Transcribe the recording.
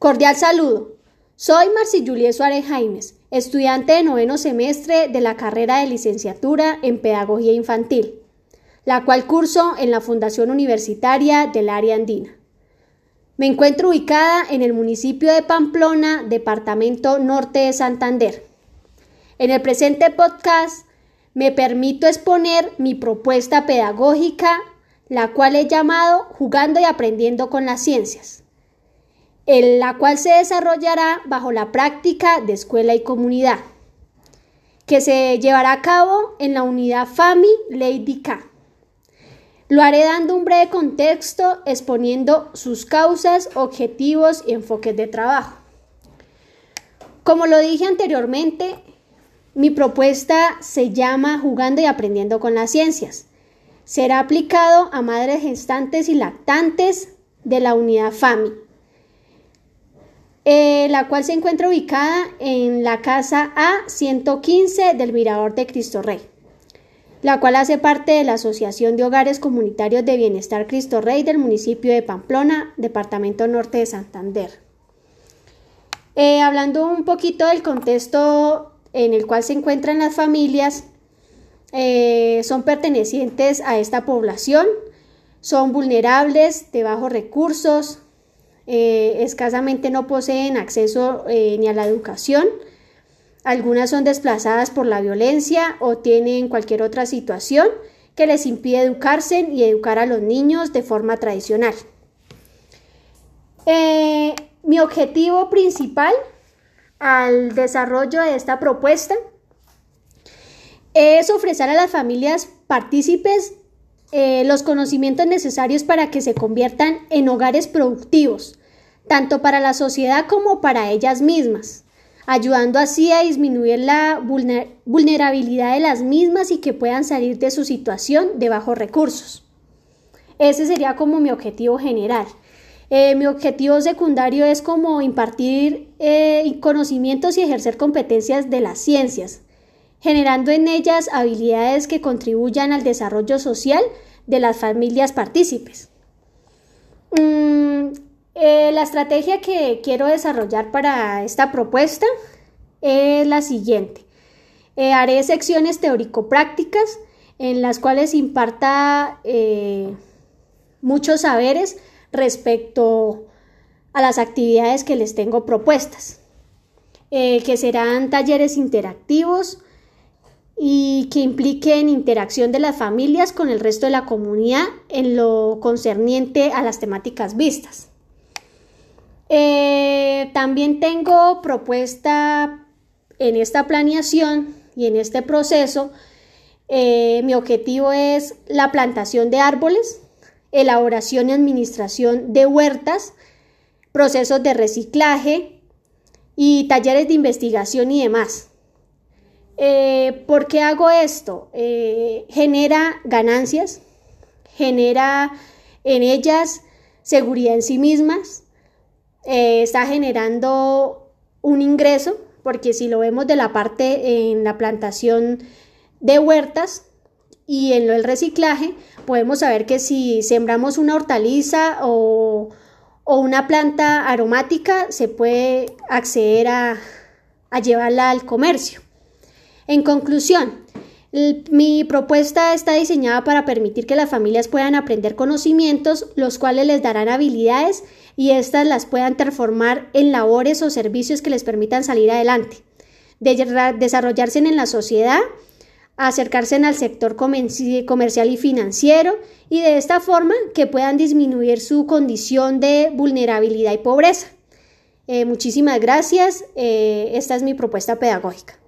Cordial saludo. Soy Marci Juliet Suárez Jaimes, estudiante de noveno semestre de la carrera de licenciatura en Pedagogía Infantil, la cual curso en la Fundación Universitaria del Área Andina. Me encuentro ubicada en el municipio de Pamplona, departamento norte de Santander. En el presente podcast me permito exponer mi propuesta pedagógica, la cual he llamado Jugando y Aprendiendo con las Ciencias en la cual se desarrollará bajo la práctica de escuela y comunidad, que se llevará a cabo en la unidad FAMI Lady K. Lo haré dando un breve contexto exponiendo sus causas, objetivos y enfoques de trabajo. Como lo dije anteriormente, mi propuesta se llama Jugando y Aprendiendo con las Ciencias. Será aplicado a madres gestantes y lactantes de la unidad FAMI eh, la cual se encuentra ubicada en la casa A115 del Mirador de Cristo Rey, la cual hace parte de la Asociación de Hogares Comunitarios de Bienestar Cristo Rey del municipio de Pamplona, departamento norte de Santander. Eh, hablando un poquito del contexto en el cual se encuentran las familias, eh, son pertenecientes a esta población, son vulnerables, de bajos recursos, escasamente no poseen acceso eh, ni a la educación. Algunas son desplazadas por la violencia o tienen cualquier otra situación que les impide educarse y educar a los niños de forma tradicional. Eh, mi objetivo principal al desarrollo de esta propuesta es ofrecer a las familias partícipes los conocimientos necesarios para que se conviertan en hogares productivos, tanto para la sociedad como para ellas mismas, ayudando así a disminuir la vulnerabilidad de las mismas y que puedan salir de su situación de bajos recursos. Ese sería como mi objetivo general. Eh, mi objetivo secundario es como impartir eh, conocimientos y ejercer competencias de las ciencias, generando en ellas habilidades que contribuyan al desarrollo social de las familias partícipes. Mm, eh, la estrategia que quiero desarrollar para esta propuesta es la siguiente. Eh, haré secciones teórico-prácticas en las cuales imparta eh, muchos saberes respecto a las actividades que les tengo propuestas, que serán talleres interactivos y que impliquen interacción de las familias con el resto de la comunidad en lo concerniente a las temáticas vistas. Eh, también tengo propuesta en esta planeación y en este proceso. Eh, mi objetivo es la plantación de árboles, elaboración y administración de huertas, procesos de reciclaje y talleres de investigación y demás. Eh, ¿Por qué hago esto? genera ganancias, genera en ellas seguridad en sí mismas, eh, está generando un ingreso, porque si lo vemos de la parte en la plantación de huertas y en lo del reciclaje, podemos saber que si sembramos una hortaliza o, o una planta aromática, se puede acceder a, a llevarla al comercio. En conclusión, mi propuesta está diseñada para permitir que las familias puedan aprender conocimientos, los cuales les darán habilidades y éstas las puedan transformar en labores o servicios que les permitan salir adelante, de desarrollarse en la sociedad, acercarse al sector comercial y financiero y de esta forma que puedan disminuir su condición de vulnerabilidad y pobreza. Eh, muchísimas gracias. Eh, esta es mi propuesta pedagógica.